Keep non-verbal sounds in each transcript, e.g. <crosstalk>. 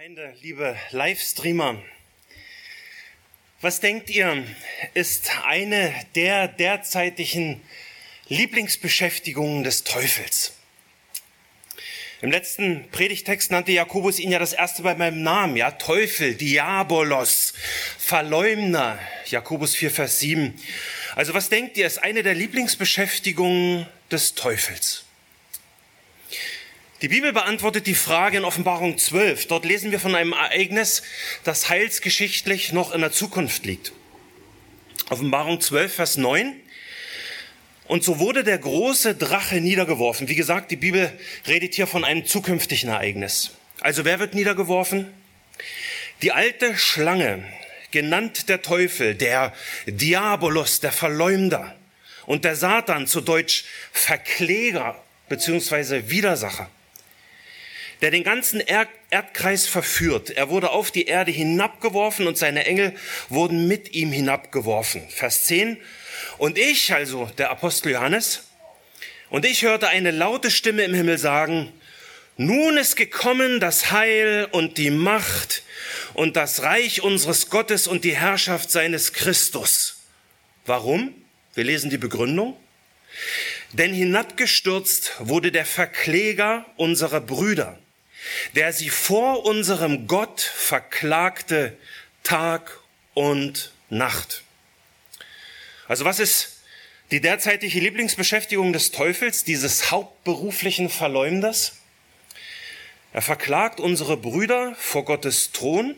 Gemeinde, liebe Livestreamer, was denkt ihr, ist eine der derzeitigen Lieblingsbeschäftigungen des Teufels? Im letzten Predigtext nannte Jakobus ihn ja das erste bei meinem Namen, ja, Teufel, Diabolos, Verleumder, Jakobus 4, Vers 7. Also was denkt ihr, ist eine der Lieblingsbeschäftigungen des Teufels? Die Bibel beantwortet die Frage in Offenbarung 12. Dort lesen wir von einem Ereignis, das heilsgeschichtlich noch in der Zukunft liegt. Offenbarung 12, Vers 9. Und so wurde der große Drache niedergeworfen. Wie gesagt, die Bibel redet hier von einem zukünftigen Ereignis. Also wer wird niedergeworfen? Die alte Schlange, genannt der Teufel, der Diabolos, der Verleumder und der Satan, zu Deutsch Verkläger beziehungsweise Widersacher der den ganzen Erdkreis verführt. Er wurde auf die Erde hinabgeworfen und seine Engel wurden mit ihm hinabgeworfen. Vers 10. Und ich, also der Apostel Johannes, und ich hörte eine laute Stimme im Himmel sagen, nun ist gekommen das Heil und die Macht und das Reich unseres Gottes und die Herrschaft seines Christus. Warum? Wir lesen die Begründung. Denn hinabgestürzt wurde der Verkläger unserer Brüder der sie vor unserem Gott verklagte Tag und Nacht. Also was ist die derzeitige Lieblingsbeschäftigung des Teufels, dieses hauptberuflichen Verleumders? Er verklagt unsere Brüder vor Gottes Thron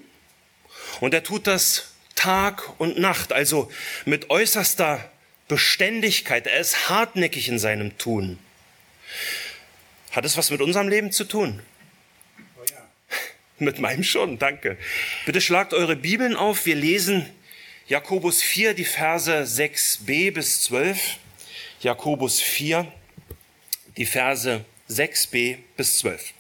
und er tut das Tag und Nacht, also mit äußerster Beständigkeit. Er ist hartnäckig in seinem Tun. Hat es was mit unserem Leben zu tun? Mit meinem schon, danke. Bitte schlagt eure Bibeln auf. Wir lesen Jakobus 4, die Verse 6b bis 12. Jakobus 4, die Verse 6b bis 12.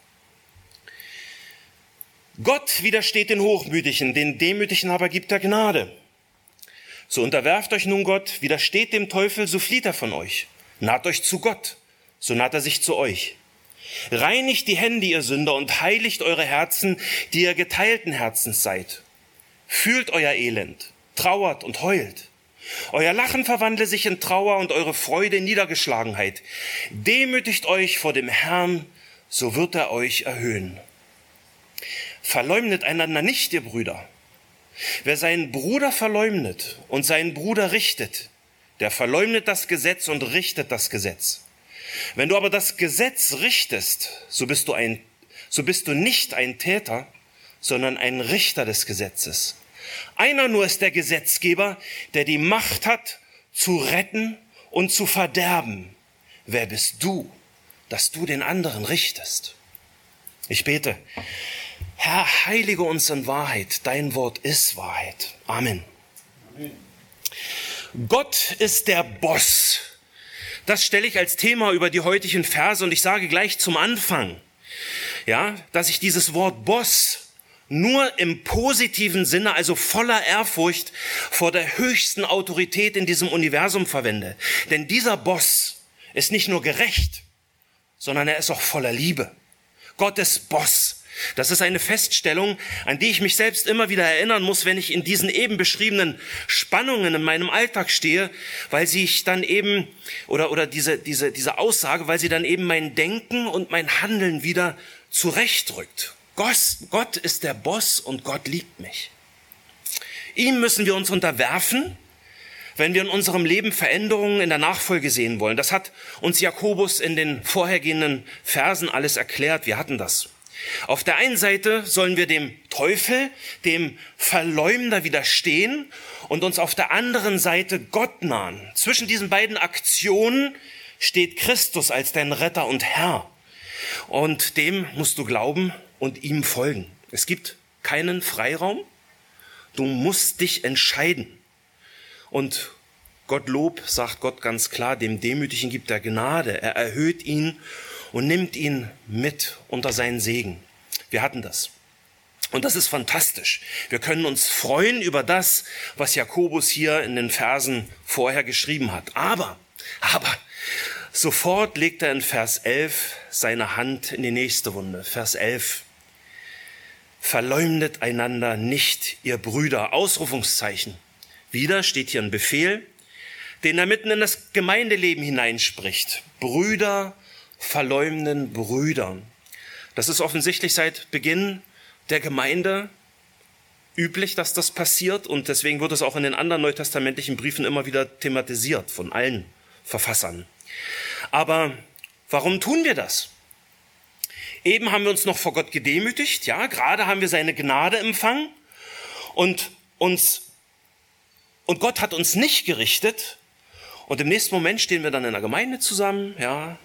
Gott widersteht den Hochmütigen, den Demütigen aber gibt er Gnade. So unterwerft euch nun Gott, widersteht dem Teufel, so flieht er von euch. Naht euch zu Gott, so naht er sich zu euch. Reinigt die Hände, ihr Sünder, und heiligt eure Herzen, die ihr geteilten Herzens seid. Fühlt euer Elend, trauert und heult. Euer Lachen verwandle sich in Trauer und eure Freude in Niedergeschlagenheit. Demütigt euch vor dem Herrn, so wird er euch erhöhen. Verleumdet einander nicht, ihr Brüder. Wer seinen Bruder verleumdet und seinen Bruder richtet, der verleumdet das Gesetz und richtet das Gesetz. Wenn du aber das Gesetz richtest, so bist du ein, so bist du nicht ein Täter, sondern ein Richter des Gesetzes. Einer nur ist der Gesetzgeber, der die Macht hat, zu retten und zu verderben. Wer bist du, dass du den anderen richtest? Ich bete, Herr, heilige uns in Wahrheit. Dein Wort ist Wahrheit. Amen. Amen. Gott ist der Boss das stelle ich als Thema über die heutigen Verse und ich sage gleich zum Anfang, ja, dass ich dieses Wort Boss nur im positiven Sinne, also voller Ehrfurcht vor der höchsten Autorität in diesem Universum verwende. Denn dieser Boss ist nicht nur gerecht, sondern er ist auch voller Liebe. Gottes Boss. Das ist eine Feststellung, an die ich mich selbst immer wieder erinnern muss, wenn ich in diesen eben beschriebenen Spannungen in meinem Alltag stehe, weil sie ich dann eben, oder, oder diese, diese, diese Aussage, weil sie dann eben mein Denken und mein Handeln wieder zurechtrückt. Gott, Gott ist der Boss und Gott liebt mich. Ihm müssen wir uns unterwerfen, wenn wir in unserem Leben Veränderungen in der Nachfolge sehen wollen. Das hat uns Jakobus in den vorhergehenden Versen alles erklärt. Wir hatten das. Auf der einen Seite sollen wir dem Teufel, dem Verleumder widerstehen und uns auf der anderen Seite Gott nahen. Zwischen diesen beiden Aktionen steht Christus als dein Retter und Herr. Und dem musst du glauben und ihm folgen. Es gibt keinen Freiraum. Du musst dich entscheiden. Und Gottlob sagt Gott ganz klar, dem Demütigen gibt er Gnade. Er erhöht ihn und nimmt ihn mit unter seinen Segen. Wir hatten das. Und das ist fantastisch. Wir können uns freuen über das, was Jakobus hier in den Versen vorher geschrieben hat. Aber, aber, sofort legt er in Vers 11 seine Hand in die nächste Wunde. Vers 11. verleumdet einander nicht, ihr Brüder. Ausrufungszeichen. Wieder steht hier ein Befehl, den er mitten in das Gemeindeleben hineinspricht. Brüder verleumden Brüder. Das ist offensichtlich seit Beginn der Gemeinde üblich, dass das passiert und deswegen wird es auch in den anderen neutestamentlichen Briefen immer wieder thematisiert von allen Verfassern. Aber warum tun wir das? Eben haben wir uns noch vor Gott gedemütigt, ja, gerade haben wir seine Gnade empfangen und uns und Gott hat uns nicht gerichtet und im nächsten Moment stehen wir dann in der Gemeinde zusammen, ja,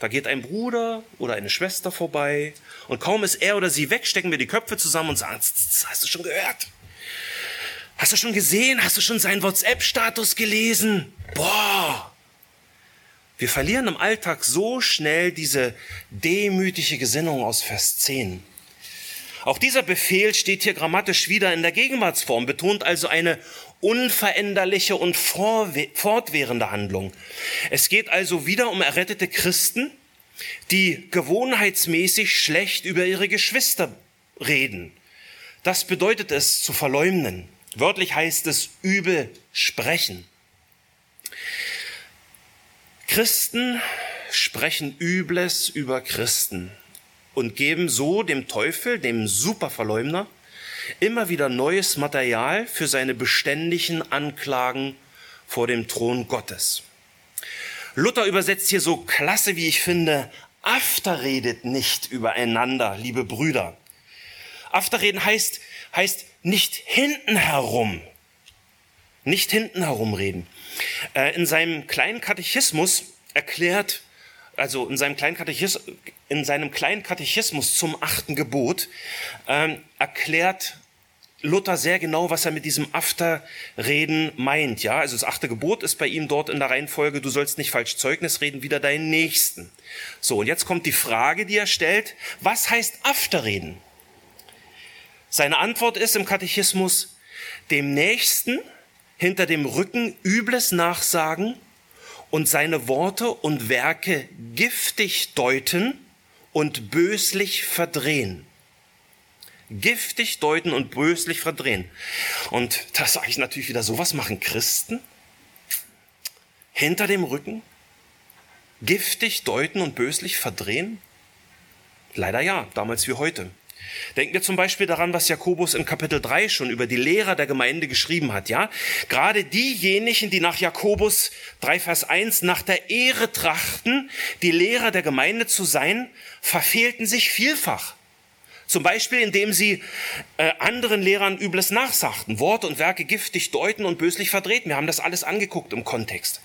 da geht ein Bruder oder eine Schwester vorbei und kaum ist er oder sie weg, stecken wir die Köpfe zusammen und sagen, hast du schon gehört? Hast du schon gesehen? Hast du schon seinen WhatsApp-Status gelesen? Boah! Wir verlieren im Alltag so schnell diese demütige Gesinnung aus Vers 10. Auch dieser Befehl steht hier grammatisch wieder in der Gegenwartsform, betont also eine unveränderliche und fortwährende Handlung. Es geht also wieder um errettete Christen, die gewohnheitsmäßig schlecht über ihre Geschwister reden. Das bedeutet es zu verleumden. Wörtlich heißt es übel sprechen. Christen sprechen Übles über Christen und geben so dem Teufel, dem Superverleumder, immer wieder neues Material für seine beständigen Anklagen vor dem Thron Gottes. Luther übersetzt hier so klasse, wie ich finde, Afterredet nicht übereinander, liebe Brüder. Afterreden heißt, heißt nicht hinten herum. Nicht hinten herum reden. Äh, in seinem kleinen Katechismus erklärt, also in seinem kleinen Katechismus, in seinem kleinen Katechismus zum achten Gebot, ähm, erklärt Luther sehr genau, was er mit diesem Afterreden meint. Ja, also das achte Gebot ist bei ihm dort in der Reihenfolge, du sollst nicht falsch Zeugnis reden, wieder deinen Nächsten. So, und jetzt kommt die Frage, die er stellt, was heißt Afterreden? Seine Antwort ist im Katechismus, dem Nächsten hinter dem Rücken Übles nachsagen und seine Worte und Werke giftig deuten und böslich verdrehen giftig deuten und böslich verdrehen. Und da sage ich natürlich wieder, sowas machen Christen hinter dem Rücken, giftig deuten und böslich verdrehen? Leider ja, damals wie heute. Denken wir zum Beispiel daran, was Jakobus in Kapitel 3 schon über die Lehrer der Gemeinde geschrieben hat, ja? Gerade diejenigen, die nach Jakobus 3 Vers 1 nach der Ehre trachten, die Lehrer der Gemeinde zu sein, verfehlten sich vielfach. Zum Beispiel, indem sie äh, anderen Lehrern Übles nachsagten, Worte und Werke giftig deuten und böslich verdrehten. Wir haben das alles angeguckt im Kontext.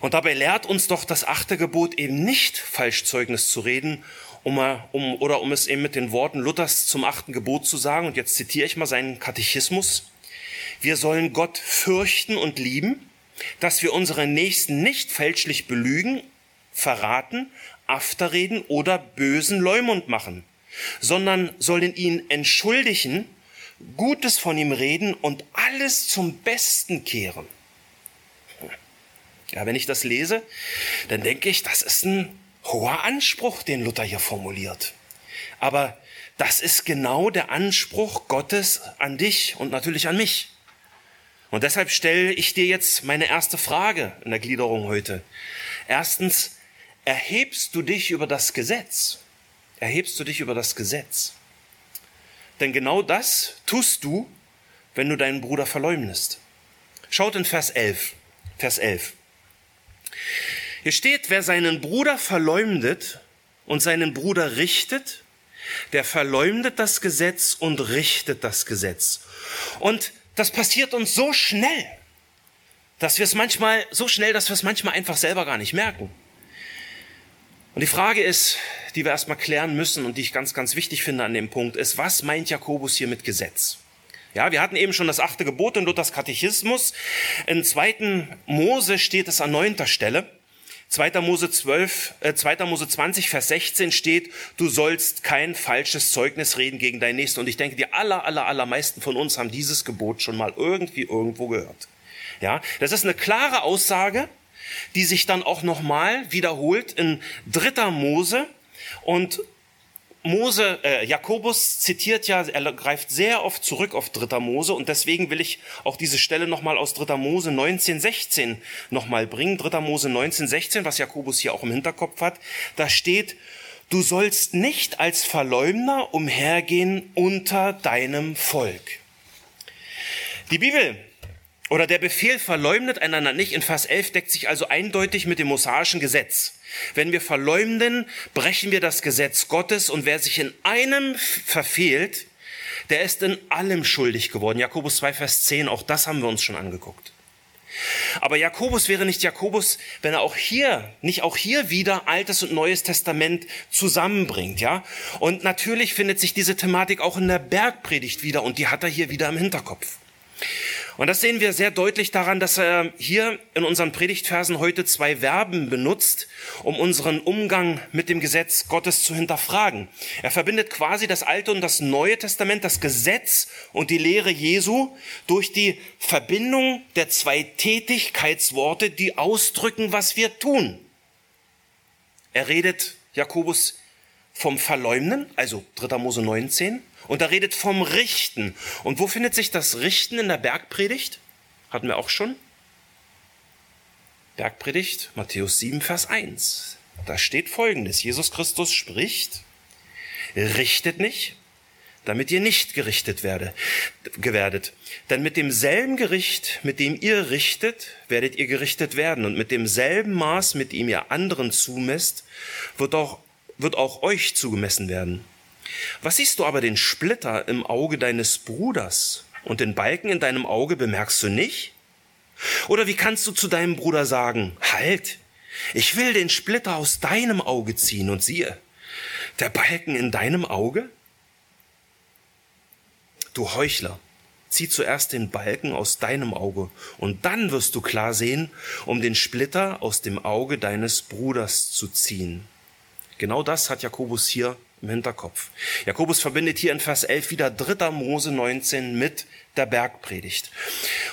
Und dabei lehrt uns doch das achte Gebot eben nicht, Falschzeugnis zu reden, um, um, oder um es eben mit den Worten Luthers zum achten Gebot zu sagen. Und jetzt zitiere ich mal seinen Katechismus. Wir sollen Gott fürchten und lieben, dass wir unsere Nächsten nicht fälschlich belügen, verraten, Afterreden oder bösen Leumund machen, sondern sollen ihn entschuldigen, Gutes von ihm reden und alles zum Besten kehren. Ja, wenn ich das lese, dann denke ich, das ist ein hoher Anspruch, den Luther hier formuliert. Aber das ist genau der Anspruch Gottes an dich und natürlich an mich. Und deshalb stelle ich dir jetzt meine erste Frage in der Gliederung heute. Erstens, erhebst du dich über das Gesetz. Erhebst du dich über das Gesetz. Denn genau das tust du, wenn du deinen Bruder verleumdest. Schaut in Vers 11. Vers 11. Hier steht, wer seinen Bruder verleumdet und seinen Bruder richtet, der verleumdet das Gesetz und richtet das Gesetz. Und das passiert uns so schnell, dass wir es manchmal, so schnell, dass wir es manchmal einfach selber gar nicht merken. Und die Frage ist, die wir erstmal klären müssen und die ich ganz, ganz wichtig finde an dem Punkt, ist, was meint Jakobus hier mit Gesetz? Ja, wir hatten eben schon das achte Gebot in Luthers Katechismus. In zweiten Mose steht es an neunter Stelle. 2. Mose 12, äh, 2. Mose 20, Vers 16 steht, du sollst kein falsches Zeugnis reden gegen deinen Nächsten. Und ich denke, die aller, aller, allermeisten von uns haben dieses Gebot schon mal irgendwie irgendwo gehört. Ja, das ist eine klare Aussage, die sich dann auch nochmal wiederholt in dritter Mose und Mose, äh, Jakobus zitiert ja, er greift sehr oft zurück auf dritter Mose und deswegen will ich auch diese Stelle nochmal aus dritter Mose 19, 16 nochmal bringen. Dritter Mose 19, 16, was Jakobus hier auch im Hinterkopf hat. Da steht, du sollst nicht als Verleumder umhergehen unter deinem Volk. Die Bibel oder der Befehl verleumdet einander nicht in Vers 11 deckt sich also eindeutig mit dem mosaischen Gesetz. Wenn wir verleumden, brechen wir das Gesetz Gottes und wer sich in einem verfehlt, der ist in allem schuldig geworden. Jakobus 2, Vers 10, auch das haben wir uns schon angeguckt. Aber Jakobus wäre nicht Jakobus, wenn er auch hier, nicht auch hier wieder Altes und Neues Testament zusammenbringt, ja? Und natürlich findet sich diese Thematik auch in der Bergpredigt wieder und die hat er hier wieder im Hinterkopf. Und das sehen wir sehr deutlich daran, dass er hier in unseren Predigtversen heute zwei Verben benutzt, um unseren Umgang mit dem Gesetz Gottes zu hinterfragen. Er verbindet quasi das Alte und das Neue Testament, das Gesetz und die Lehre Jesu durch die Verbindung der zwei Tätigkeitsworte, die ausdrücken, was wir tun. Er redet Jakobus vom Verleumden, also 3. Mose 19, und er redet vom Richten. Und wo findet sich das Richten in der Bergpredigt? Hatten wir auch schon. Bergpredigt, Matthäus 7, Vers 1. Da steht folgendes. Jesus Christus spricht, richtet nicht, damit ihr nicht gerichtet werde, gewerdet. Denn mit demselben Gericht, mit dem ihr richtet, werdet ihr gerichtet werden. Und mit demselben Maß, mit dem ihr anderen zumesst, wird auch, wird auch euch zugemessen werden. Was siehst du aber den Splitter im Auge deines Bruders und den Balken in deinem Auge bemerkst du nicht? Oder wie kannst du zu deinem Bruder sagen, halt, ich will den Splitter aus deinem Auge ziehen und siehe, der Balken in deinem Auge? Du Heuchler, zieh zuerst den Balken aus deinem Auge und dann wirst du klar sehen, um den Splitter aus dem Auge deines Bruders zu ziehen. Genau das hat Jakobus hier im Hinterkopf. Jakobus verbindet hier in Vers 11 wieder 3. Mose 19 mit der Bergpredigt.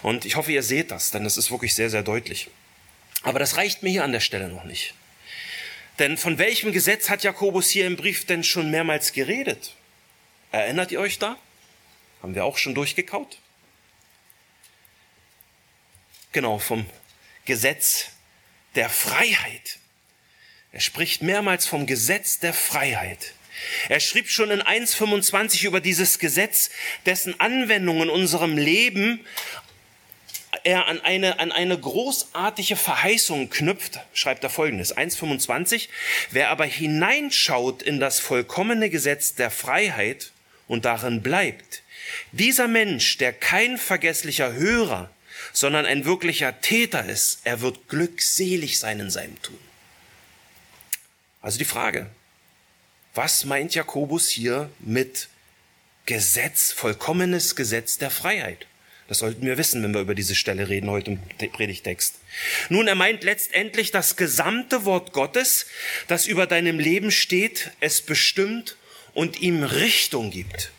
Und ich hoffe, ihr seht das, denn es ist wirklich sehr, sehr deutlich. Aber das reicht mir hier an der Stelle noch nicht. Denn von welchem Gesetz hat Jakobus hier im Brief denn schon mehrmals geredet? Erinnert ihr euch da? Haben wir auch schon durchgekaut? Genau, vom Gesetz der Freiheit. Er spricht mehrmals vom Gesetz der Freiheit. Er schrieb schon in 1.25 über dieses Gesetz, dessen Anwendung in unserem Leben er an eine, an eine großartige Verheißung knüpft, schreibt er folgendes, 1.25, wer aber hineinschaut in das vollkommene Gesetz der Freiheit und darin bleibt, dieser Mensch, der kein vergesslicher Hörer, sondern ein wirklicher Täter ist, er wird glückselig sein in seinem Tun. Also die Frage, was meint Jakobus hier mit Gesetz, vollkommenes Gesetz der Freiheit? Das sollten wir wissen, wenn wir über diese Stelle reden heute im Predigtext. Nun, er meint letztendlich das gesamte Wort Gottes, das über deinem Leben steht, es bestimmt und ihm Richtung gibt.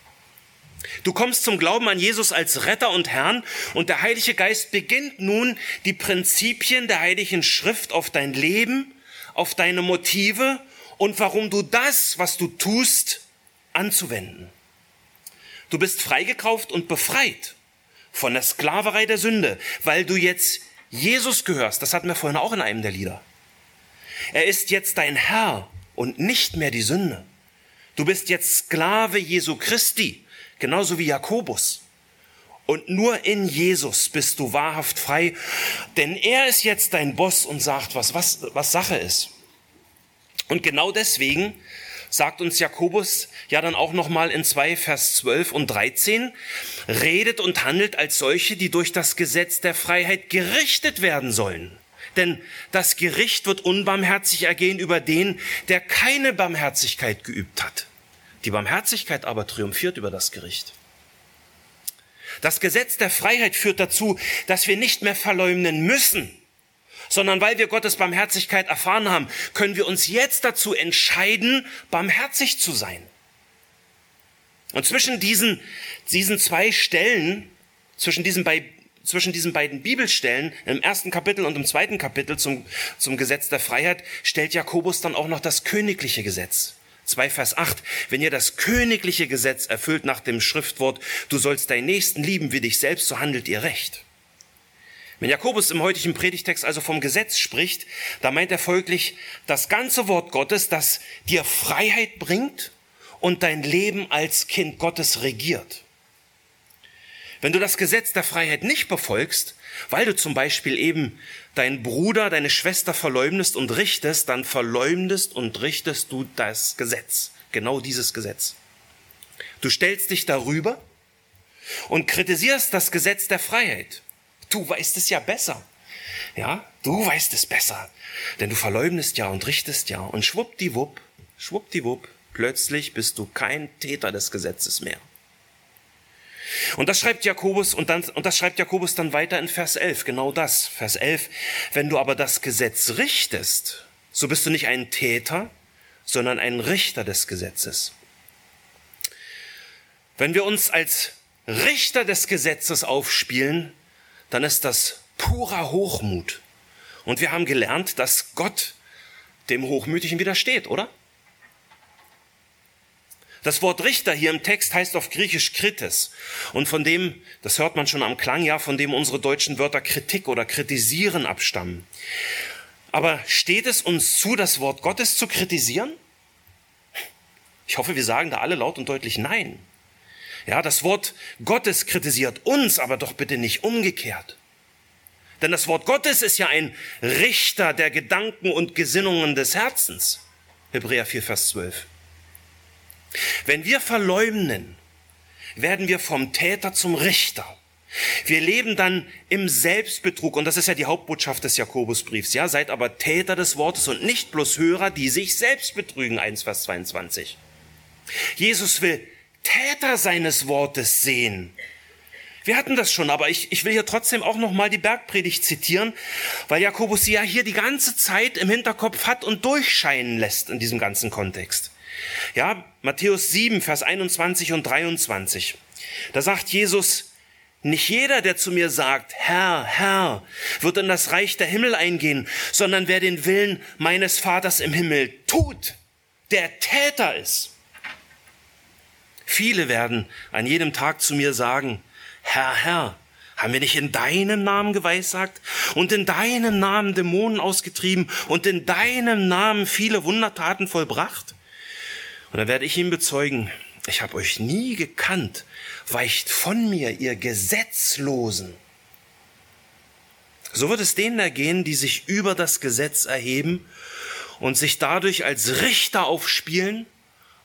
Du kommst zum Glauben an Jesus als Retter und Herrn und der Heilige Geist beginnt nun die Prinzipien der Heiligen Schrift auf dein Leben, auf deine Motive und warum du das, was du tust, anzuwenden. Du bist freigekauft und befreit von der Sklaverei der Sünde, weil du jetzt Jesus gehörst. Das hatten wir vorhin auch in einem der Lieder. Er ist jetzt dein Herr und nicht mehr die Sünde. Du bist jetzt Sklave Jesu Christi, genauso wie Jakobus. Und nur in Jesus bist du wahrhaft frei, denn er ist jetzt dein Boss und sagt, was, was, was Sache ist. Und genau deswegen sagt uns Jakobus ja dann auch nochmal in 2 Vers 12 und 13, redet und handelt als solche, die durch das Gesetz der Freiheit gerichtet werden sollen. Denn das Gericht wird unbarmherzig ergehen über den, der keine Barmherzigkeit geübt hat. Die Barmherzigkeit aber triumphiert über das Gericht. Das Gesetz der Freiheit führt dazu, dass wir nicht mehr verleumden müssen, sondern weil wir Gottes Barmherzigkeit erfahren haben, können wir uns jetzt dazu entscheiden, barmherzig zu sein. Und zwischen diesen, diesen zwei Stellen, zwischen diesen, bei, zwischen diesen beiden Bibelstellen, im ersten Kapitel und im zweiten Kapitel zum, zum Gesetz der Freiheit, stellt Jakobus dann auch noch das königliche Gesetz 2 Vers 8, wenn ihr das königliche Gesetz erfüllt nach dem Schriftwort, du sollst deinen Nächsten lieben wie dich selbst, so handelt ihr recht. Wenn Jakobus im heutigen Predigtext also vom Gesetz spricht, da meint er folglich das ganze Wort Gottes, das dir Freiheit bringt und dein Leben als Kind Gottes regiert. Wenn du das Gesetz der Freiheit nicht befolgst, weil du zum Beispiel eben deinen Bruder, deine Schwester verleumdest und richtest, dann verleumdest und richtest du das Gesetz. Genau dieses Gesetz. Du stellst dich darüber und kritisierst das Gesetz der Freiheit. Du weißt es ja besser. Ja, du weißt es besser. Denn du verleumdest ja und richtest ja. Und schwuppdiwupp, schwuppdiwupp, plötzlich bist du kein Täter des Gesetzes mehr. Und das schreibt Jakobus und, dann, und das schreibt Jakobus dann weiter in Vers 11, genau das. Vers 11, wenn du aber das Gesetz richtest, so bist du nicht ein Täter, sondern ein Richter des Gesetzes. Wenn wir uns als Richter des Gesetzes aufspielen, dann ist das purer Hochmut. Und wir haben gelernt, dass Gott dem Hochmütigen widersteht, oder? Das Wort Richter hier im Text heißt auf Griechisch Kritis. Und von dem, das hört man schon am Klang, ja, von dem unsere deutschen Wörter Kritik oder kritisieren abstammen. Aber steht es uns zu, das Wort Gottes zu kritisieren? Ich hoffe, wir sagen da alle laut und deutlich Nein. Ja, das Wort Gottes kritisiert uns, aber doch bitte nicht umgekehrt. Denn das Wort Gottes ist ja ein Richter der Gedanken und Gesinnungen des Herzens. Hebräer 4, Vers 12. Wenn wir verleumden, werden wir vom Täter zum Richter. Wir leben dann im Selbstbetrug und das ist ja die Hauptbotschaft des Jakobusbriefs. Ja, seid aber Täter des Wortes und nicht bloß Hörer, die sich selbst betrügen. 1 Vers 22. Jesus will Täter seines Wortes sehen. Wir hatten das schon, aber ich, ich will hier trotzdem auch noch mal die Bergpredigt zitieren, weil Jakobus sie ja hier die ganze Zeit im Hinterkopf hat und durchscheinen lässt in diesem ganzen Kontext. Ja, Matthäus 7, Vers 21 und 23. Da sagt Jesus, nicht jeder, der zu mir sagt, Herr, Herr, wird in das Reich der Himmel eingehen, sondern wer den Willen meines Vaters im Himmel tut, der Täter ist. Viele werden an jedem Tag zu mir sagen, Herr, Herr, haben wir nicht in deinem Namen geweissagt und in deinem Namen Dämonen ausgetrieben und in deinem Namen viele Wundertaten vollbracht? Und dann werde ich ihm bezeugen, ich habe euch nie gekannt, weicht von mir, ihr Gesetzlosen. So wird es denen ergehen, die sich über das Gesetz erheben und sich dadurch als Richter aufspielen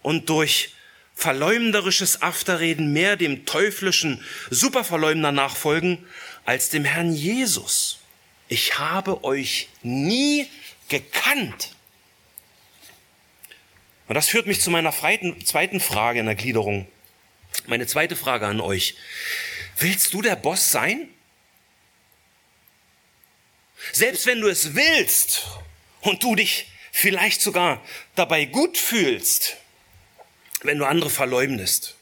und durch verleumderisches Afterreden mehr dem teuflischen Superverleumder nachfolgen als dem Herrn Jesus. Ich habe euch nie gekannt. Und das führt mich zu meiner zweiten Frage in der Gliederung. Meine zweite Frage an euch. Willst du der Boss sein? Selbst wenn du es willst und du dich vielleicht sogar dabei gut fühlst, wenn du andere verleumdest,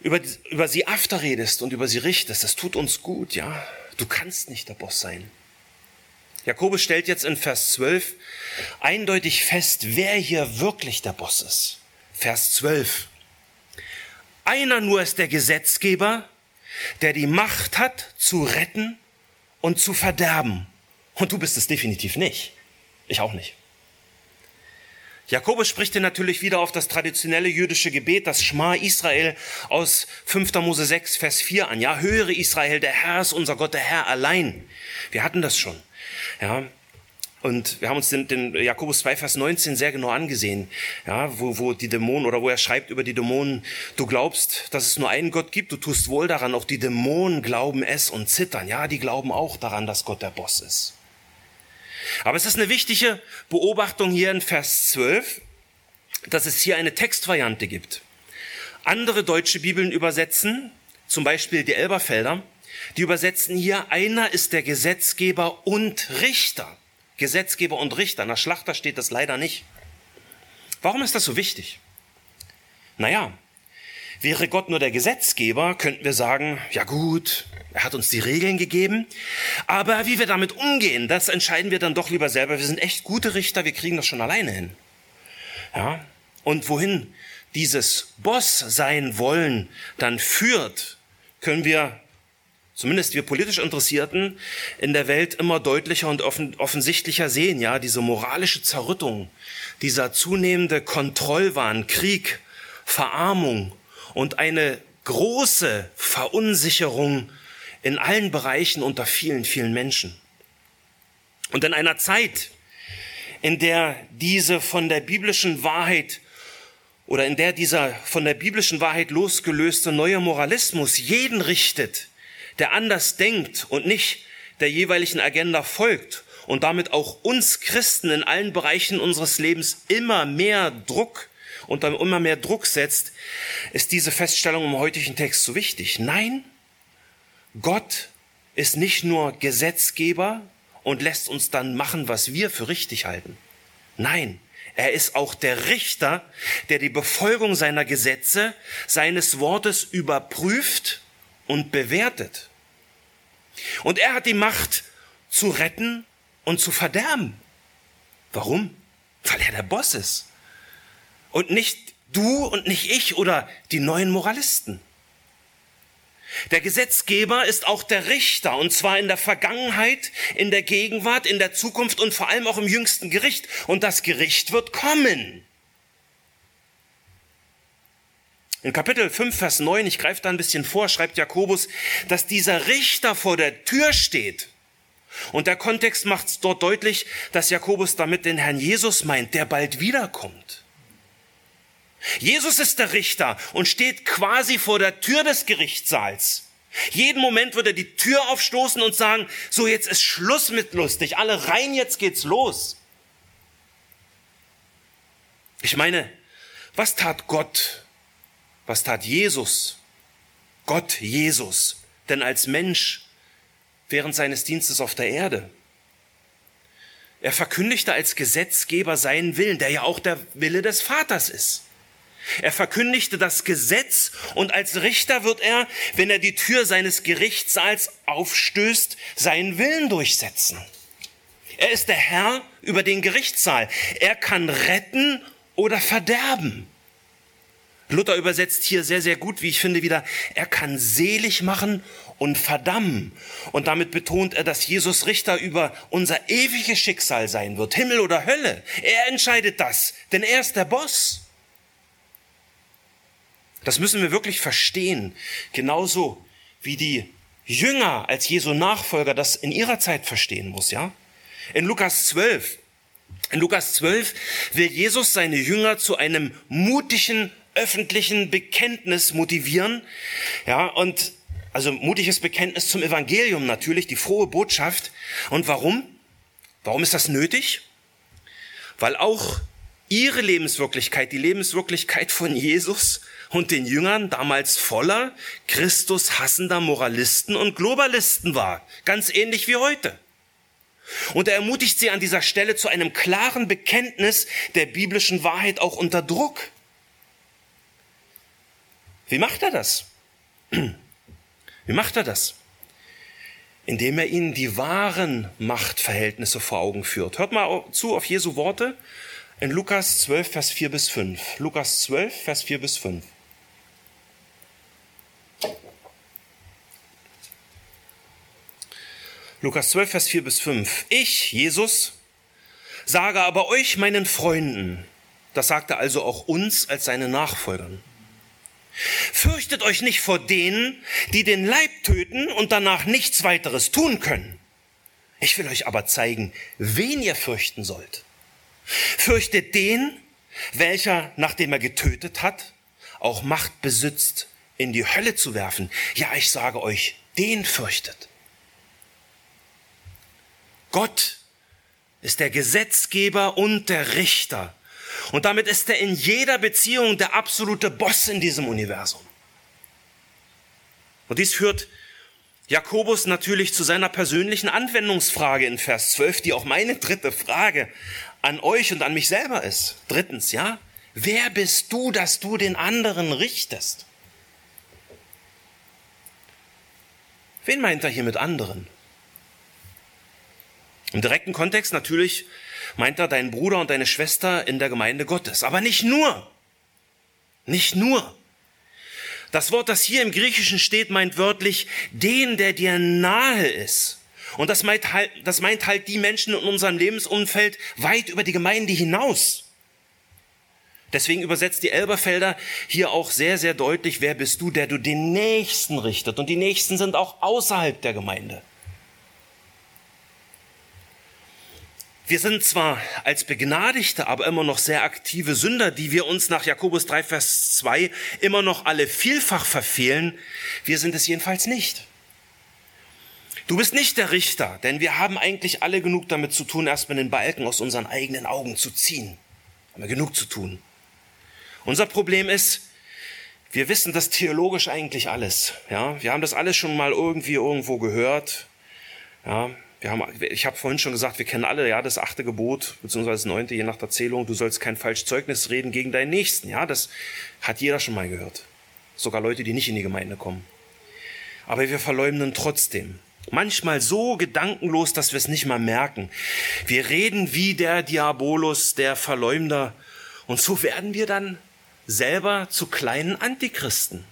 über, über sie afterredest und über sie richtest, das tut uns gut, ja. Du kannst nicht der Boss sein. Jakobus stellt jetzt in Vers 12 eindeutig fest, wer hier wirklich der Boss ist. Vers 12. Einer nur ist der Gesetzgeber, der die Macht hat zu retten und zu verderben. Und du bist es definitiv nicht. Ich auch nicht. Jakobus spricht hier natürlich wieder auf das traditionelle jüdische Gebet, das Schma Israel aus 5. Mose 6, Vers 4 an. Ja, höre Israel, der Herr ist unser Gott, der Herr allein. Wir hatten das schon. Ja, und wir haben uns den, den Jakobus 2, Vers 19 sehr genau angesehen, ja, wo, wo die Dämonen oder wo er schreibt über die Dämonen, du glaubst, dass es nur einen Gott gibt, du tust wohl daran, auch die Dämonen glauben es und zittern. Ja, die glauben auch daran, dass Gott der Boss ist. Aber es ist eine wichtige Beobachtung hier in Vers 12, dass es hier eine Textvariante gibt. Andere deutsche Bibeln übersetzen, zum Beispiel die Elberfelder, die übersetzen hier, einer ist der Gesetzgeber und Richter. Gesetzgeber und Richter. Nach Schlachter steht das leider nicht. Warum ist das so wichtig? Naja, wäre Gott nur der Gesetzgeber, könnten wir sagen, ja gut, er hat uns die Regeln gegeben, aber wie wir damit umgehen, das entscheiden wir dann doch lieber selber. Wir sind echt gute Richter, wir kriegen das schon alleine hin. Ja? Und wohin dieses Boss sein wollen dann führt, können wir zumindest wir politisch Interessierten in der Welt immer deutlicher und offen, offensichtlicher sehen, ja, diese moralische Zerrüttung, dieser zunehmende Kontrollwahn, Krieg, Verarmung und eine große Verunsicherung in allen Bereichen unter vielen, vielen Menschen. Und in einer Zeit, in der diese von der biblischen Wahrheit oder in der dieser von der biblischen Wahrheit losgelöste neue Moralismus jeden richtet, der anders denkt und nicht der jeweiligen Agenda folgt und damit auch uns Christen in allen Bereichen unseres Lebens immer mehr Druck und dann immer mehr Druck setzt, ist diese Feststellung im heutigen Text so wichtig. Nein, Gott ist nicht nur Gesetzgeber und lässt uns dann machen, was wir für richtig halten. Nein, er ist auch der Richter, der die Befolgung seiner Gesetze, seines Wortes überprüft und bewertet. Und er hat die Macht zu retten und zu verderben. Warum? Weil er der Boss ist. Und nicht du und nicht ich oder die neuen Moralisten. Der Gesetzgeber ist auch der Richter, und zwar in der Vergangenheit, in der Gegenwart, in der Zukunft und vor allem auch im jüngsten Gericht. Und das Gericht wird kommen. In Kapitel 5, Vers 9, ich greife da ein bisschen vor, schreibt Jakobus, dass dieser Richter vor der Tür steht. Und der Kontext macht es dort deutlich, dass Jakobus damit den Herrn Jesus meint, der bald wiederkommt. Jesus ist der Richter und steht quasi vor der Tür des Gerichtssaals. Jeden Moment wird er die Tür aufstoßen und sagen, so jetzt ist Schluss mit lustig, alle rein, jetzt geht's los. Ich meine, was tat Gott was tat Jesus, Gott Jesus, denn als Mensch während seines Dienstes auf der Erde? Er verkündigte als Gesetzgeber seinen Willen, der ja auch der Wille des Vaters ist. Er verkündigte das Gesetz und als Richter wird er, wenn er die Tür seines Gerichtssaals aufstößt, seinen Willen durchsetzen. Er ist der Herr über den Gerichtssaal. Er kann retten oder verderben. Luther übersetzt hier sehr, sehr gut, wie ich finde, wieder, er kann selig machen und verdammen. Und damit betont er, dass Jesus Richter über unser ewiges Schicksal sein wird, Himmel oder Hölle. Er entscheidet das, denn er ist der Boss. Das müssen wir wirklich verstehen, genauso wie die Jünger als Jesu Nachfolger das in ihrer Zeit verstehen muss, ja? In Lukas 12, in Lukas 12 will Jesus seine Jünger zu einem mutigen öffentlichen Bekenntnis motivieren. Ja, und also mutiges Bekenntnis zum Evangelium natürlich, die frohe Botschaft. Und warum? Warum ist das nötig? Weil auch ihre Lebenswirklichkeit, die Lebenswirklichkeit von Jesus und den Jüngern damals voller Christus hassender Moralisten und Globalisten war. Ganz ähnlich wie heute. Und er ermutigt sie an dieser Stelle zu einem klaren Bekenntnis der biblischen Wahrheit auch unter Druck. Wie macht er das? <clears throat> Wie macht er das? Indem er ihnen die wahren Machtverhältnisse vor Augen führt. Hört mal zu auf Jesu Worte in Lukas 12, Vers 4 bis 5. Lukas 12, Vers 4 bis 5. Lukas 12, Vers 4 bis 5. Ich, Jesus, sage aber euch, meinen Freunden, das sagte also auch uns als seine Nachfolgern, Fürchtet euch nicht vor denen, die den Leib töten und danach nichts weiteres tun können. Ich will euch aber zeigen, wen ihr fürchten sollt. Fürchtet den, welcher, nachdem er getötet hat, auch Macht besitzt, in die Hölle zu werfen. Ja, ich sage euch, den fürchtet. Gott ist der Gesetzgeber und der Richter und damit ist er in jeder Beziehung der absolute Boss in diesem Universum. Und dies führt Jakobus natürlich zu seiner persönlichen Anwendungsfrage in Vers 12, die auch meine dritte Frage an euch und an mich selber ist. Drittens, ja, wer bist du, dass du den anderen richtest? Wen meint er hier mit anderen? Im direkten Kontext natürlich meint er deinen Bruder und deine Schwester in der Gemeinde Gottes. Aber nicht nur. Nicht nur. Das Wort, das hier im Griechischen steht, meint wörtlich den, der dir nahe ist. Und das meint halt, das meint halt die Menschen in unserem Lebensumfeld weit über die Gemeinde hinaus. Deswegen übersetzt die Elberfelder hier auch sehr, sehr deutlich, wer bist du, der du den Nächsten richtet. Und die Nächsten sind auch außerhalb der Gemeinde. Wir sind zwar als Begnadigte, aber immer noch sehr aktive Sünder, die wir uns nach Jakobus 3, Vers 2 immer noch alle vielfach verfehlen. Wir sind es jedenfalls nicht. Du bist nicht der Richter, denn wir haben eigentlich alle genug damit zu tun, erstmal den Balken aus unseren eigenen Augen zu ziehen. Haben wir genug zu tun. Unser Problem ist, wir wissen das theologisch eigentlich alles. Ja, wir haben das alles schon mal irgendwie irgendwo gehört. Ja, wir haben, ich habe vorhin schon gesagt, wir kennen alle ja das achte Gebot beziehungsweise das neunte, je nach der Zählung. Du sollst kein falsch Zeugnis reden gegen deinen Nächsten. Ja, das hat jeder schon mal gehört. Sogar Leute, die nicht in die Gemeinde kommen. Aber wir verleumden trotzdem. Manchmal so gedankenlos, dass wir es nicht mal merken. Wir reden wie der Diabolus, der Verleumder. Und so werden wir dann selber zu kleinen Antichristen.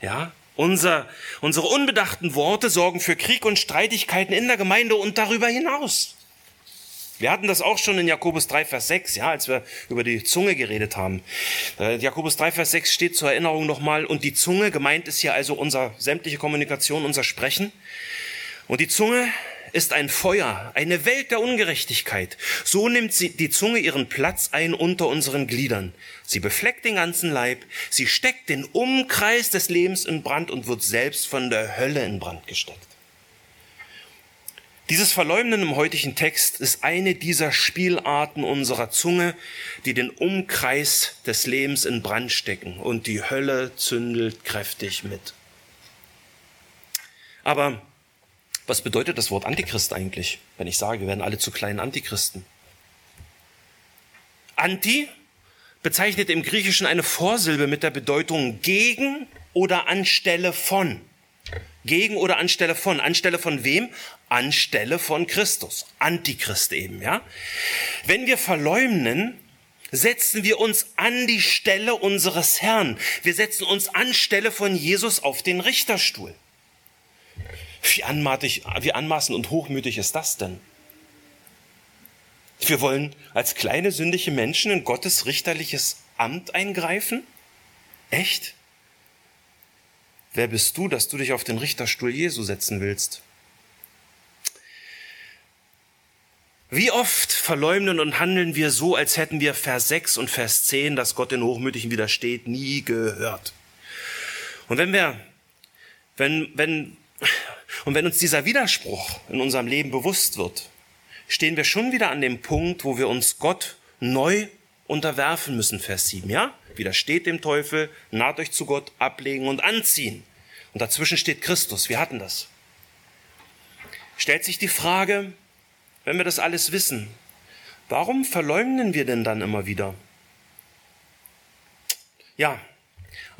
Ja, unser, unsere unbedachten Worte sorgen für Krieg und Streitigkeiten in der Gemeinde und darüber hinaus. Wir hatten das auch schon in Jakobus 3, Vers 6, ja, als wir über die Zunge geredet haben. Äh, Jakobus 3, Vers 6 steht zur Erinnerung nochmal, und die Zunge, gemeint ist hier also unser sämtliche Kommunikation, unser Sprechen. Und die Zunge ist ein Feuer, eine Welt der Ungerechtigkeit. So nimmt sie die Zunge ihren Platz ein unter unseren Gliedern. Sie befleckt den ganzen Leib, sie steckt den Umkreis des Lebens in Brand und wird selbst von der Hölle in Brand gesteckt. Dieses Verleumden im heutigen Text ist eine dieser Spielarten unserer Zunge, die den Umkreis des Lebens in Brand stecken und die Hölle zündelt kräftig mit. Aber was bedeutet das Wort Antichrist eigentlich, wenn ich sage, wir werden alle zu kleinen Antichristen? Anti bezeichnet im Griechischen eine Vorsilbe mit der Bedeutung gegen oder anstelle von. Gegen oder anstelle von. Anstelle von wem? Anstelle von Christus. Antichrist eben, ja? Wenn wir verleumden, setzen wir uns an die Stelle unseres Herrn. Wir setzen uns anstelle von Jesus auf den Richterstuhl. Wie, anmaßig, wie anmaßend und hochmütig ist das denn? Wir wollen als kleine sündige Menschen in Gottes richterliches Amt eingreifen? Echt? Wer bist du, dass du dich auf den Richterstuhl Jesu setzen willst? Wie oft verleumden und handeln wir so, als hätten wir Vers 6 und Vers 10, dass Gott den Hochmütigen widersteht, nie gehört. Und wenn wir, wenn, wenn und wenn uns dieser Widerspruch in unserem Leben bewusst wird, stehen wir schon wieder an dem Punkt, wo wir uns Gott neu unterwerfen müssen, Vers 7, ja? Widersteht dem Teufel, naht euch zu Gott, ablegen und anziehen. Und dazwischen steht Christus. Wir hatten das. Stellt sich die Frage, wenn wir das alles wissen, warum verleugnen wir denn dann immer wieder? Ja,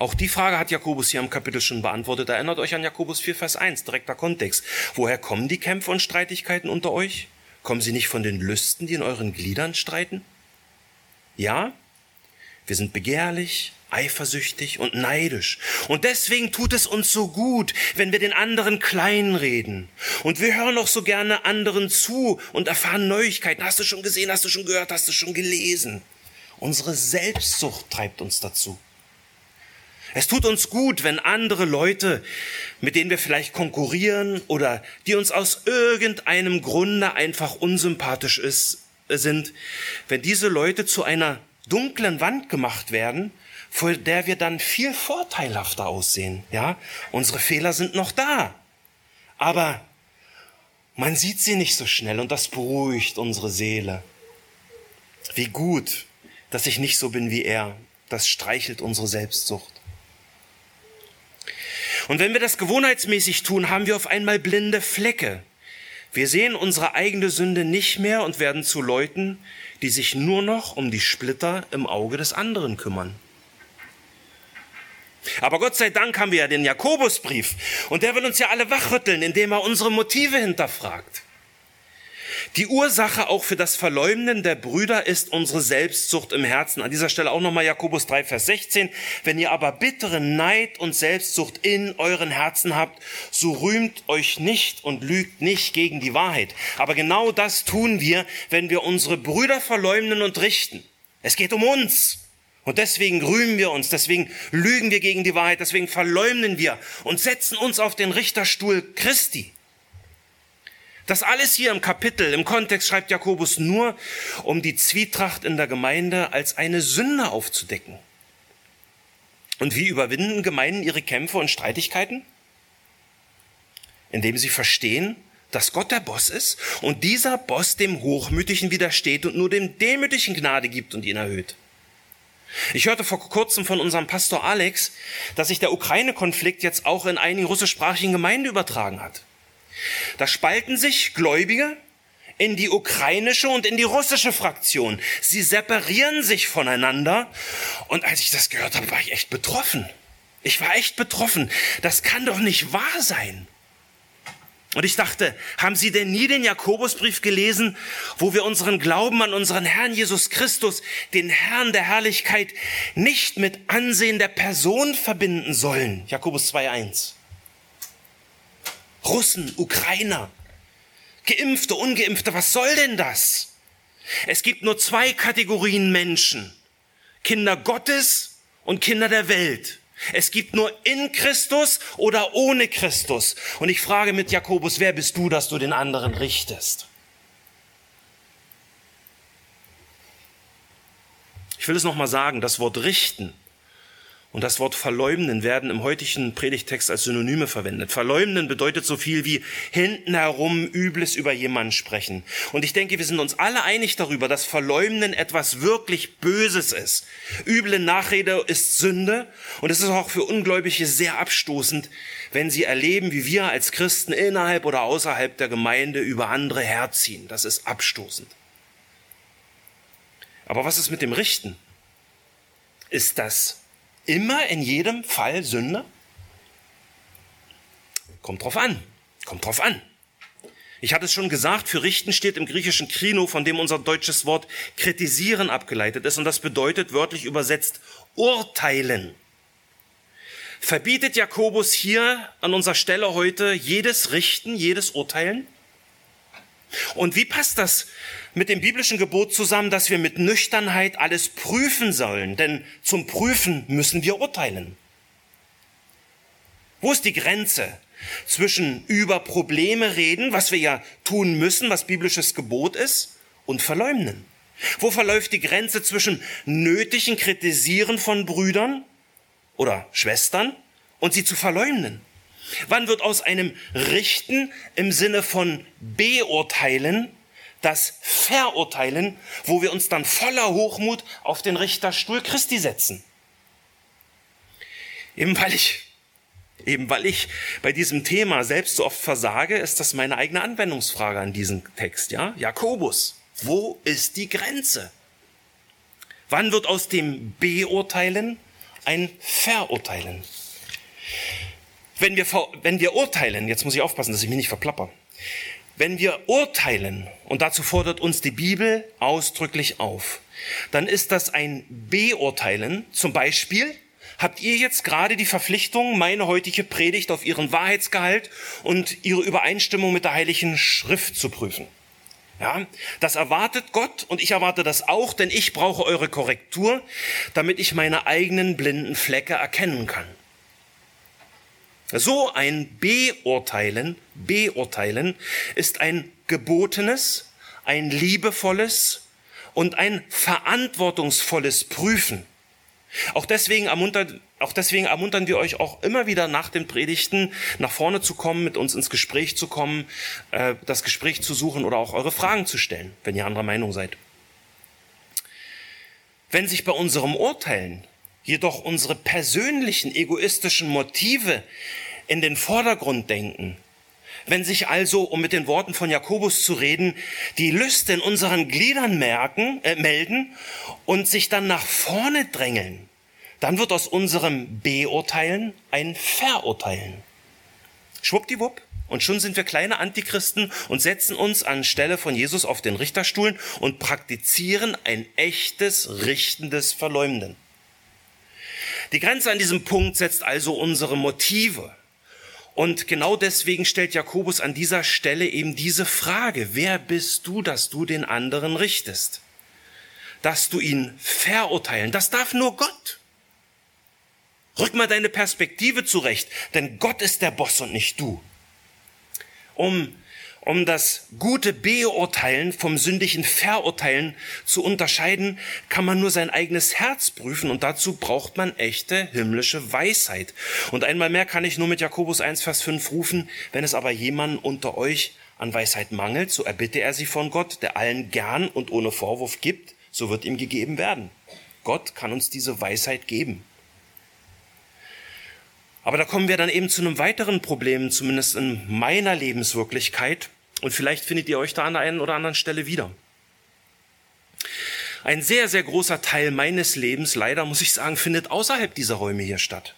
auch die Frage hat Jakobus hier im Kapitel schon beantwortet. Erinnert euch an Jakobus 4, Vers 1, direkter Kontext. Woher kommen die Kämpfe und Streitigkeiten unter euch? Kommen sie nicht von den Lüsten, die in euren Gliedern streiten? Ja, wir sind begehrlich, eifersüchtig und neidisch. Und deswegen tut es uns so gut, wenn wir den anderen kleinreden. Und wir hören auch so gerne anderen zu und erfahren Neuigkeiten. Hast du schon gesehen, hast du schon gehört, hast du schon gelesen? Unsere Selbstsucht treibt uns dazu. Es tut uns gut, wenn andere Leute, mit denen wir vielleicht konkurrieren oder die uns aus irgendeinem Grunde einfach unsympathisch ist, sind, wenn diese Leute zu einer dunklen Wand gemacht werden, vor der wir dann viel vorteilhafter aussehen. Ja, unsere Fehler sind noch da, aber man sieht sie nicht so schnell und das beruhigt unsere Seele. Wie gut, dass ich nicht so bin wie er. Das streichelt unsere Selbstsucht. Und wenn wir das gewohnheitsmäßig tun, haben wir auf einmal blinde Flecke. Wir sehen unsere eigene Sünde nicht mehr und werden zu Leuten, die sich nur noch um die Splitter im Auge des anderen kümmern. Aber Gott sei Dank haben wir ja den Jakobusbrief und der will uns ja alle wachrütteln, indem er unsere Motive hinterfragt. Die Ursache auch für das Verleumden der Brüder ist unsere Selbstsucht im Herzen. An dieser Stelle auch nochmal Jakobus 3, Vers 16. Wenn ihr aber bittere Neid und Selbstsucht in euren Herzen habt, so rühmt euch nicht und lügt nicht gegen die Wahrheit. Aber genau das tun wir, wenn wir unsere Brüder verleumden und richten. Es geht um uns. Und deswegen rühmen wir uns, deswegen lügen wir gegen die Wahrheit, deswegen verleumden wir und setzen uns auf den Richterstuhl Christi. Das alles hier im Kapitel, im Kontext schreibt Jakobus nur, um die Zwietracht in der Gemeinde als eine Sünde aufzudecken. Und wie überwinden Gemeinden ihre Kämpfe und Streitigkeiten? Indem sie verstehen, dass Gott der Boss ist und dieser Boss dem Hochmütigen widersteht und nur dem Demütigen Gnade gibt und ihn erhöht. Ich hörte vor kurzem von unserem Pastor Alex, dass sich der Ukraine-Konflikt jetzt auch in einigen russischsprachigen Gemeinden übertragen hat. Da spalten sich Gläubige in die ukrainische und in die russische Fraktion. Sie separieren sich voneinander. Und als ich das gehört habe, war ich echt betroffen. Ich war echt betroffen. Das kann doch nicht wahr sein. Und ich dachte, haben Sie denn nie den Jakobusbrief gelesen, wo wir unseren Glauben an unseren Herrn Jesus Christus, den Herrn der Herrlichkeit, nicht mit Ansehen der Person verbinden sollen? Jakobus 2.1. Russen, Ukrainer, Geimpfte, Ungeimpfte, was soll denn das? Es gibt nur zwei Kategorien Menschen. Kinder Gottes und Kinder der Welt. Es gibt nur in Christus oder ohne Christus. Und ich frage mit Jakobus, wer bist du, dass du den anderen richtest? Ich will es nochmal sagen, das Wort richten und das Wort verleumden werden im heutigen Predigtext als Synonyme verwendet. Verleumden bedeutet so viel wie hinten herum Übles über jemanden sprechen. Und ich denke, wir sind uns alle einig darüber, dass Verleumden etwas wirklich Böses ist. Üble Nachrede ist Sünde und es ist auch für Ungläubige sehr abstoßend, wenn sie erleben, wie wir als Christen innerhalb oder außerhalb der Gemeinde über andere herziehen. Das ist abstoßend. Aber was ist mit dem Richten? Ist das immer in jedem Fall Sünde? Kommt drauf an. Kommt drauf an. Ich hatte es schon gesagt, für richten steht im griechischen Krino, von dem unser deutsches Wort kritisieren abgeleitet ist, und das bedeutet wörtlich übersetzt urteilen. Verbietet Jakobus hier an unserer Stelle heute jedes Richten, jedes Urteilen? Und wie passt das mit dem biblischen Gebot zusammen, dass wir mit Nüchternheit alles prüfen sollen? Denn zum Prüfen müssen wir urteilen. Wo ist die Grenze zwischen über Probleme reden, was wir ja tun müssen, was biblisches Gebot ist, und verleumden? Wo verläuft die Grenze zwischen nötigen Kritisieren von Brüdern oder Schwestern und sie zu verleumden? Wann wird aus einem Richten im Sinne von beurteilen das Verurteilen, wo wir uns dann voller Hochmut auf den Richterstuhl Christi setzen? Eben weil ich, eben weil ich bei diesem Thema selbst so oft versage, ist das meine eigene Anwendungsfrage an diesen Text, ja? Jakobus, wo ist die Grenze? Wann wird aus dem Beurteilen ein Verurteilen? Wenn wir, wenn wir urteilen, jetzt muss ich aufpassen, dass ich mich nicht verplapper. Wenn wir urteilen, und dazu fordert uns die Bibel ausdrücklich auf, dann ist das ein Beurteilen. Zum Beispiel, habt ihr jetzt gerade die Verpflichtung, meine heutige Predigt auf ihren Wahrheitsgehalt und ihre Übereinstimmung mit der Heiligen Schrift zu prüfen? Ja, das erwartet Gott und ich erwarte das auch, denn ich brauche eure Korrektur, damit ich meine eigenen blinden Flecke erkennen kann. So ein Beurteilen, Beurteilen ist ein gebotenes, ein liebevolles und ein verantwortungsvolles Prüfen. Auch deswegen, ermuntern, auch deswegen ermuntern wir euch auch immer wieder nach den Predigten nach vorne zu kommen, mit uns ins Gespräch zu kommen, äh, das Gespräch zu suchen oder auch eure Fragen zu stellen, wenn ihr anderer Meinung seid. Wenn sich bei unserem Urteilen jedoch unsere persönlichen egoistischen Motive in den Vordergrund denken, wenn sich also, um mit den Worten von Jakobus zu reden, die Lüste in unseren Gliedern merken, äh, melden und sich dann nach vorne drängeln, dann wird aus unserem Beurteilen ein Verurteilen. Schwuppdiwupp. Und schon sind wir kleine Antichristen und setzen uns anstelle von Jesus auf den Richterstuhl und praktizieren ein echtes, richtendes Verleumden. Die Grenze an diesem Punkt setzt also unsere Motive. Und genau deswegen stellt Jakobus an dieser Stelle eben diese Frage, wer bist du, dass du den anderen richtest? Dass du ihn verurteilen, das darf nur Gott. Rück mal deine Perspektive zurecht, denn Gott ist der Boss und nicht du um, um das gute Beurteilen vom sündigen Verurteilen zu unterscheiden, kann man nur sein eigenes Herz prüfen und dazu braucht man echte himmlische Weisheit. Und einmal mehr kann ich nur mit Jakobus 1, Vers 5 rufen, wenn es aber jemand unter euch an Weisheit mangelt, so erbitte er sie von Gott, der allen gern und ohne Vorwurf gibt, so wird ihm gegeben werden. Gott kann uns diese Weisheit geben. Aber da kommen wir dann eben zu einem weiteren Problem, zumindest in meiner Lebenswirklichkeit. Und vielleicht findet ihr euch da an der einen oder anderen Stelle wieder. Ein sehr, sehr großer Teil meines Lebens, leider muss ich sagen, findet außerhalb dieser Räume hier statt.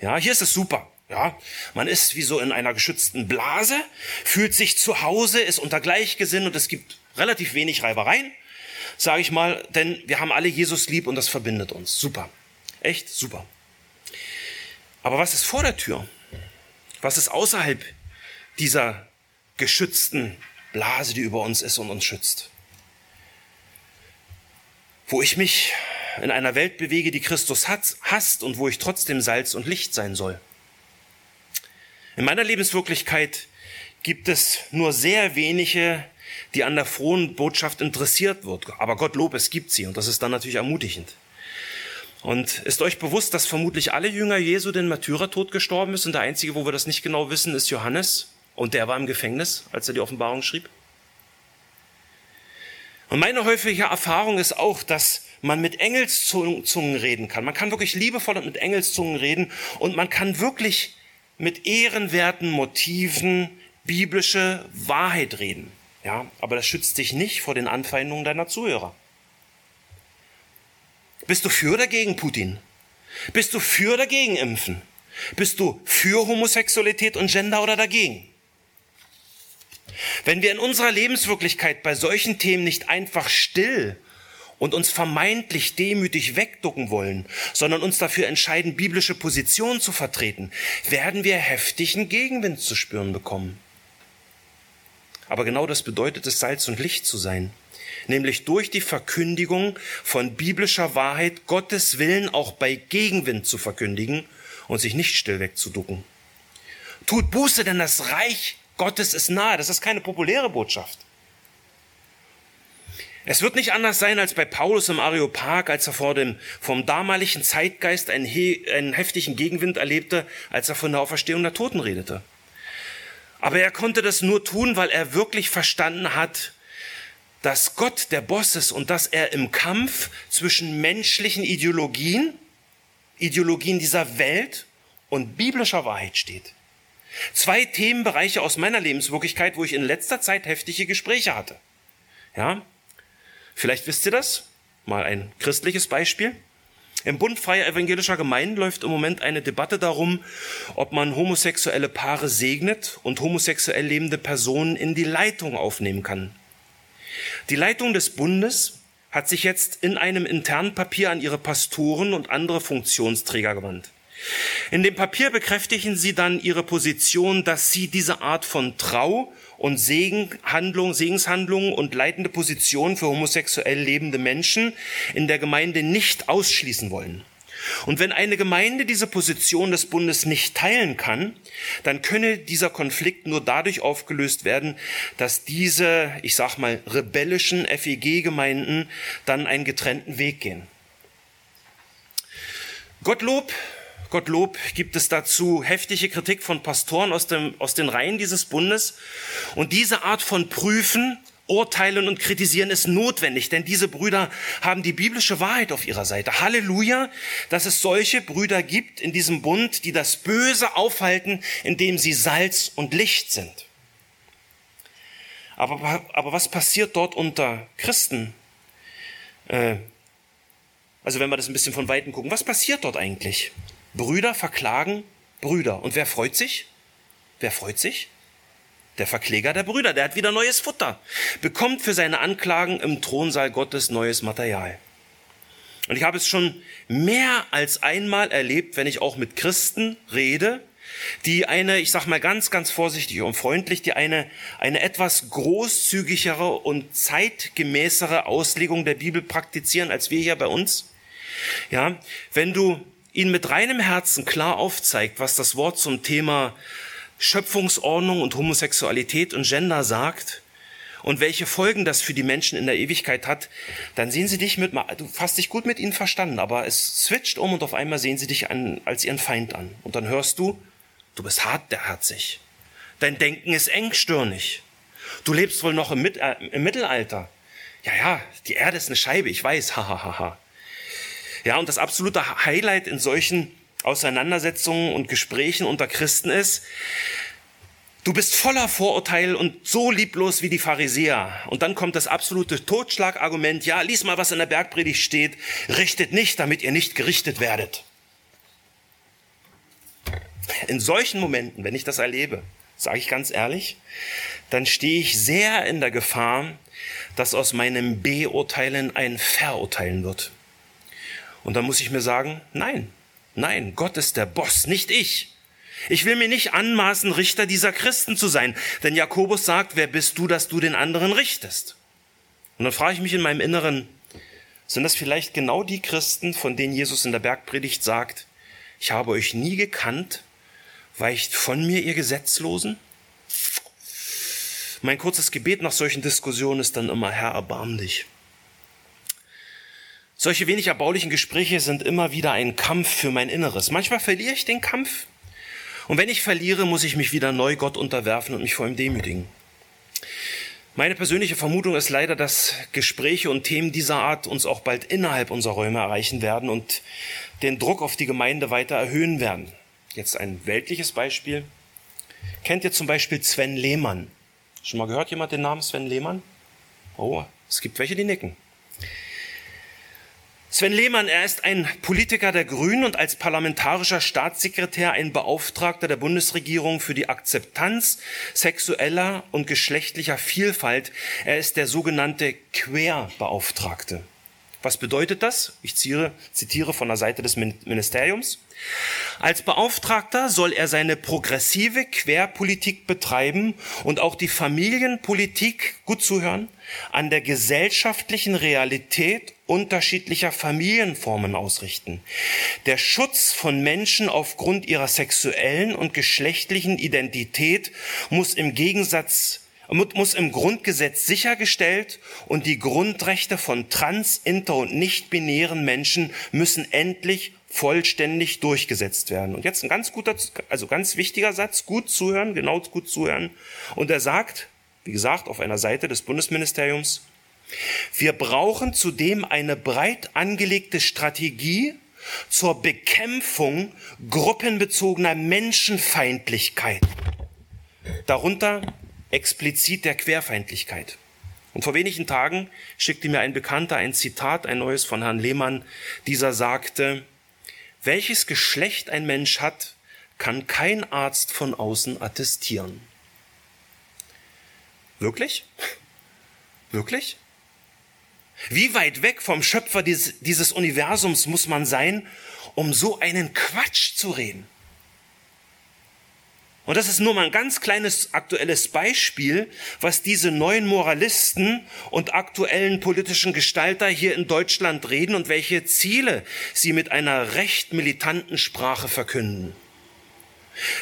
Ja, hier ist es super. Ja, man ist wie so in einer geschützten Blase, fühlt sich zu Hause, ist unter Gleichgesinn und es gibt relativ wenig Reibereien, sage ich mal, denn wir haben alle Jesus lieb und das verbindet uns. Super. Echt super. Aber was ist vor der Tür? Was ist außerhalb dieser geschützten Blase, die über uns ist und uns schützt? Wo ich mich in einer Welt bewege, die Christus hasst und wo ich trotzdem Salz und Licht sein soll. In meiner Lebenswirklichkeit gibt es nur sehr wenige, die an der frohen Botschaft interessiert wird. Aber Gottlob, es gibt sie und das ist dann natürlich ermutigend. Und ist euch bewusst, dass vermutlich alle Jünger Jesu den Märtyrertod gestorben ist und der einzige, wo wir das nicht genau wissen, ist Johannes und der war im Gefängnis, als er die Offenbarung schrieb? Und meine häufige Erfahrung ist auch, dass man mit Engelszungen reden kann. Man kann wirklich liebevoll mit Engelszungen reden und man kann wirklich mit ehrenwerten Motiven biblische Wahrheit reden. Ja, aber das schützt dich nicht vor den Anfeindungen deiner Zuhörer. Bist du für oder gegen Putin? Bist du für oder gegen Impfen? Bist du für Homosexualität und Gender oder dagegen? Wenn wir in unserer Lebenswirklichkeit bei solchen Themen nicht einfach still und uns vermeintlich demütig wegducken wollen, sondern uns dafür entscheiden, biblische Positionen zu vertreten, werden wir heftigen Gegenwind zu spüren bekommen. Aber genau das bedeutet es, Salz und Licht zu sein nämlich durch die Verkündigung von biblischer Wahrheit Gottes Willen auch bei Gegenwind zu verkündigen und sich nicht still wegzuducken. Tut Buße, denn das Reich Gottes ist nahe. Das ist keine populäre Botschaft. Es wird nicht anders sein als bei Paulus im Areopag, als er vor dem, vom damaligen Zeitgeist einen, einen heftigen Gegenwind erlebte, als er von der Auferstehung der Toten redete. Aber er konnte das nur tun, weil er wirklich verstanden hat, dass Gott der Boss ist und dass er im Kampf zwischen menschlichen Ideologien, Ideologien dieser Welt und biblischer Wahrheit steht. Zwei Themenbereiche aus meiner Lebenswirklichkeit, wo ich in letzter Zeit heftige Gespräche hatte. Ja? Vielleicht wisst ihr das? Mal ein christliches Beispiel. Im Bund freier evangelischer Gemeinden läuft im Moment eine Debatte darum, ob man homosexuelle Paare segnet und homosexuell lebende Personen in die Leitung aufnehmen kann. Die Leitung des Bundes hat sich jetzt in einem internen Papier an ihre Pastoren und andere Funktionsträger gewandt. In dem Papier bekräftigen sie dann ihre Position, dass sie diese Art von Trau und Segenhandlung, Segenshandlungen und leitende Position für homosexuell lebende Menschen in der Gemeinde nicht ausschließen wollen. Und wenn eine Gemeinde diese Position des Bundes nicht teilen kann, dann könne dieser Konflikt nur dadurch aufgelöst werden, dass diese, ich sag mal, rebellischen FEG-Gemeinden dann einen getrennten Weg gehen. Gottlob, Gottlob gibt es dazu heftige Kritik von Pastoren aus, dem, aus den Reihen dieses Bundes. Und diese Art von Prüfen Urteilen und Kritisieren ist notwendig, denn diese Brüder haben die biblische Wahrheit auf ihrer Seite. Halleluja, dass es solche Brüder gibt in diesem Bund, die das Böse aufhalten, indem sie Salz und Licht sind. Aber, aber was passiert dort unter Christen? Äh, also wenn wir das ein bisschen von Weitem gucken, was passiert dort eigentlich? Brüder verklagen Brüder. Und wer freut sich? Wer freut sich? Der Verkläger der Brüder, der hat wieder neues Futter, bekommt für seine Anklagen im Thronsaal Gottes neues Material. Und ich habe es schon mehr als einmal erlebt, wenn ich auch mit Christen rede, die eine, ich sag mal ganz, ganz vorsichtig und freundlich, die eine, eine etwas großzügigere und zeitgemäßere Auslegung der Bibel praktizieren als wir hier bei uns. Ja, wenn du ihnen mit reinem Herzen klar aufzeigt, was das Wort zum Thema Schöpfungsordnung und Homosexualität und Gender sagt und welche Folgen das für die Menschen in der Ewigkeit hat, dann sehen sie dich mit, du hast dich gut mit ihnen verstanden, aber es switcht um und auf einmal sehen sie dich an, als ihren Feind an. Und dann hörst du, du bist hartherzig. Dein Denken ist engstirnig. Du lebst wohl noch im, Mit äh, im Mittelalter. Ja, ja, die Erde ist eine Scheibe, ich weiß, hahaha. Ha, ha, ha. Ja, und das absolute Highlight in solchen Auseinandersetzungen und Gesprächen unter Christen ist, du bist voller Vorurteil und so lieblos wie die Pharisäer. Und dann kommt das absolute Totschlagargument, ja, lies mal, was in der Bergpredigt steht, richtet nicht, damit ihr nicht gerichtet werdet. In solchen Momenten, wenn ich das erlebe, sage ich ganz ehrlich, dann stehe ich sehr in der Gefahr, dass aus meinem Beurteilen ein Verurteilen wird. Und dann muss ich mir sagen, nein, nein, Gott ist der Boss, nicht ich. Ich will mir nicht anmaßen, Richter dieser Christen zu sein, denn Jakobus sagt, wer bist du, dass du den anderen richtest? Und dann frage ich mich in meinem Inneren, sind das vielleicht genau die Christen, von denen Jesus in der Bergpredigt sagt, ich habe euch nie gekannt, weicht von mir ihr Gesetzlosen? Mein kurzes Gebet nach solchen Diskussionen ist dann immer, Herr, erbarm dich. Solche wenig erbaulichen Gespräche sind immer wieder ein Kampf für mein Inneres. Manchmal verliere ich den Kampf. Und wenn ich verliere, muss ich mich wieder neu Gott unterwerfen und mich vor ihm demütigen. Meine persönliche Vermutung ist leider, dass Gespräche und Themen dieser Art uns auch bald innerhalb unserer Räume erreichen werden und den Druck auf die Gemeinde weiter erhöhen werden. Jetzt ein weltliches Beispiel. Kennt ihr zum Beispiel Sven Lehmann? Schon mal gehört jemand den Namen Sven Lehmann? Oh, es gibt welche, die nicken. Sven Lehmann, er ist ein Politiker der Grünen und als parlamentarischer Staatssekretär ein Beauftragter der Bundesregierung für die Akzeptanz sexueller und geschlechtlicher Vielfalt. Er ist der sogenannte Querbeauftragte. Was bedeutet das? Ich zitiere, zitiere von der Seite des Ministeriums. Als Beauftragter soll er seine progressive Querpolitik betreiben und auch die Familienpolitik, gut zuhören, an der gesellschaftlichen Realität unterschiedlicher Familienformen ausrichten. Der Schutz von Menschen aufgrund ihrer sexuellen und geschlechtlichen Identität muss im Gegensatz muss im Grundgesetz sichergestellt und die Grundrechte von trans, inter und nicht-binären Menschen müssen endlich vollständig durchgesetzt werden. Und jetzt ein ganz guter, also ganz wichtiger Satz, gut zuhören, genau gut zuhören. Und er sagt, wie gesagt, auf einer Seite des Bundesministeriums, wir brauchen zudem eine breit angelegte Strategie zur Bekämpfung gruppenbezogener Menschenfeindlichkeit. Darunter explizit der Querfeindlichkeit. Und vor wenigen Tagen schickte mir ein Bekannter ein Zitat, ein neues von Herrn Lehmann. Dieser sagte, welches Geschlecht ein Mensch hat, kann kein Arzt von außen attestieren. Wirklich? Wirklich? Wie weit weg vom Schöpfer dieses, dieses, Universums muss man sein, um so einen Quatsch zu reden? Und das ist nur mal ein ganz kleines aktuelles Beispiel, was diese neuen Moralisten und aktuellen politischen Gestalter hier in Deutschland reden und welche Ziele sie mit einer recht militanten Sprache verkünden.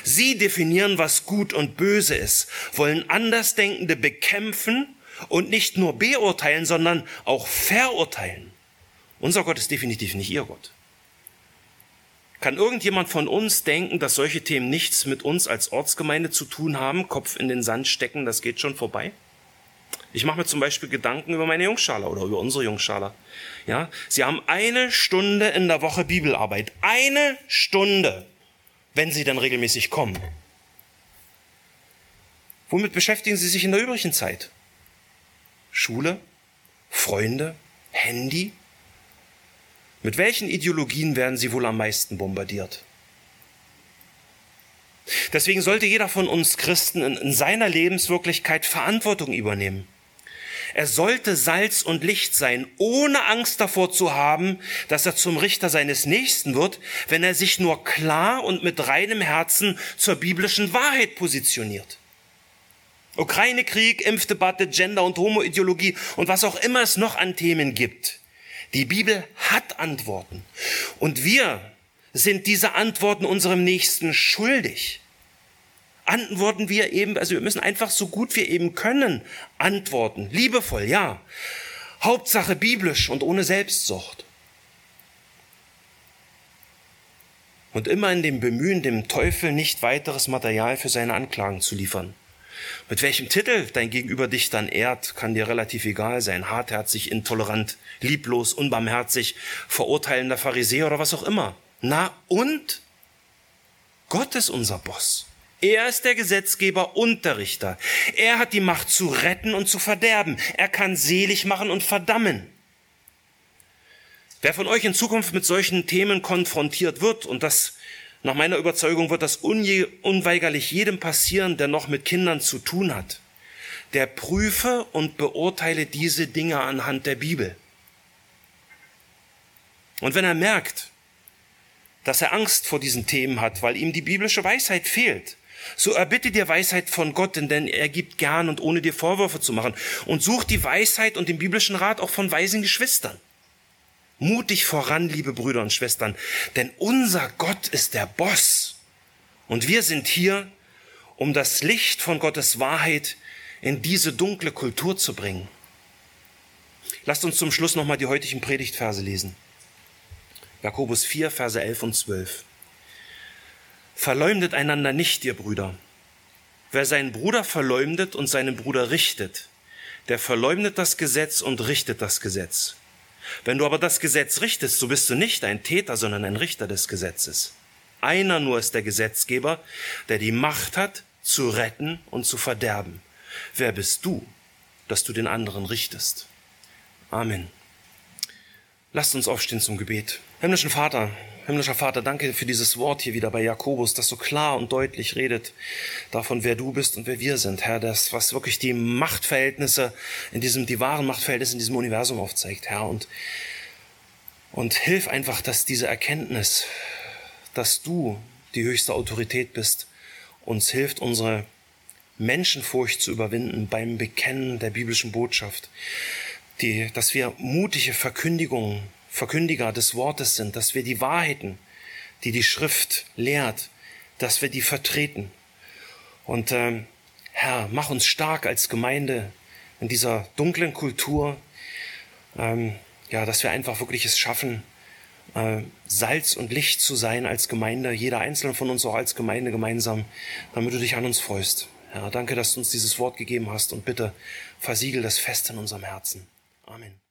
Sie definieren, was gut und böse ist, wollen Andersdenkende bekämpfen und nicht nur beurteilen, sondern auch verurteilen. Unser Gott ist definitiv nicht ihr Gott. Kann irgendjemand von uns denken, dass solche Themen nichts mit uns als Ortsgemeinde zu tun haben? Kopf in den Sand stecken, das geht schon vorbei? Ich mache mir zum Beispiel Gedanken über meine Jungschale oder über unsere Jungschale. Ja, sie haben eine Stunde in der Woche Bibelarbeit. Eine Stunde, wenn sie dann regelmäßig kommen. Womit beschäftigen sie sich in der übrigen Zeit? Schule? Freunde? Handy? Mit welchen Ideologien werden sie wohl am meisten bombardiert? Deswegen sollte jeder von uns Christen in, in seiner Lebenswirklichkeit Verantwortung übernehmen. Er sollte Salz und Licht sein, ohne Angst davor zu haben, dass er zum Richter seines Nächsten wird, wenn er sich nur klar und mit reinem Herzen zur biblischen Wahrheit positioniert. Ukraine-Krieg, Impfdebatte, Gender- und Homo-Ideologie und was auch immer es noch an Themen gibt. Die Bibel hat Antworten. Und wir sind diese Antworten unserem Nächsten schuldig antworten wir eben, also wir müssen einfach so gut wir eben können antworten. Liebevoll, ja. Hauptsache biblisch und ohne Selbstsucht. Und immer in dem Bemühen, dem Teufel nicht weiteres Material für seine Anklagen zu liefern. Mit welchem Titel dein Gegenüber dich dann ehrt, kann dir relativ egal sein. Hartherzig, intolerant, lieblos, unbarmherzig, verurteilender Pharisäer oder was auch immer. Na und? Gott ist unser Boss. Er ist der Gesetzgeber und der Richter. Er hat die Macht zu retten und zu verderben. Er kann selig machen und verdammen. Wer von euch in Zukunft mit solchen Themen konfrontiert wird, und das nach meiner Überzeugung wird das unweigerlich jedem passieren, der noch mit Kindern zu tun hat, der prüfe und beurteile diese Dinge anhand der Bibel. Und wenn er merkt, dass er Angst vor diesen Themen hat, weil ihm die biblische Weisheit fehlt, so erbitte dir Weisheit von Gott, denn er gibt gern und ohne dir Vorwürfe zu machen. Und such die Weisheit und den biblischen Rat auch von weisen Geschwistern. Mutig voran, liebe Brüder und Schwestern, denn unser Gott ist der Boss. Und wir sind hier, um das Licht von Gottes Wahrheit in diese dunkle Kultur zu bringen. Lasst uns zum Schluss nochmal die heutigen Predigtverse lesen. Jakobus 4, Verse 11 und 12. Verleumdet einander nicht, ihr Brüder. Wer seinen Bruder verleumdet und seinen Bruder richtet, der verleumdet das Gesetz und richtet das Gesetz. Wenn du aber das Gesetz richtest, so bist du nicht ein Täter, sondern ein Richter des Gesetzes. Einer nur ist der Gesetzgeber, der die Macht hat, zu retten und zu verderben. Wer bist du, dass du den anderen richtest? Amen. Lasst uns aufstehen zum Gebet. Himmlischen Vater, Himmlischer Vater, danke für dieses Wort hier wieder bei Jakobus, das so klar und deutlich redet davon, wer du bist und wer wir sind, Herr, das, was wirklich die Machtverhältnisse in diesem, die wahren Machtverhältnisse in diesem Universum aufzeigt, Herr, und, und hilf einfach, dass diese Erkenntnis, dass du die höchste Autorität bist, uns hilft, unsere Menschenfurcht zu überwinden beim Bekennen der biblischen Botschaft, die, dass wir mutige Verkündigungen Verkündiger des Wortes sind, dass wir die Wahrheiten, die die Schrift lehrt, dass wir die vertreten. Und äh, Herr, mach uns stark als Gemeinde in dieser dunklen Kultur, ähm, ja, dass wir einfach wirklich es schaffen, äh, Salz und Licht zu sein als Gemeinde, jeder einzelne von uns auch als Gemeinde gemeinsam, damit du dich an uns freust. Herr, danke, dass du uns dieses Wort gegeben hast und bitte versiegel das fest in unserem Herzen. Amen.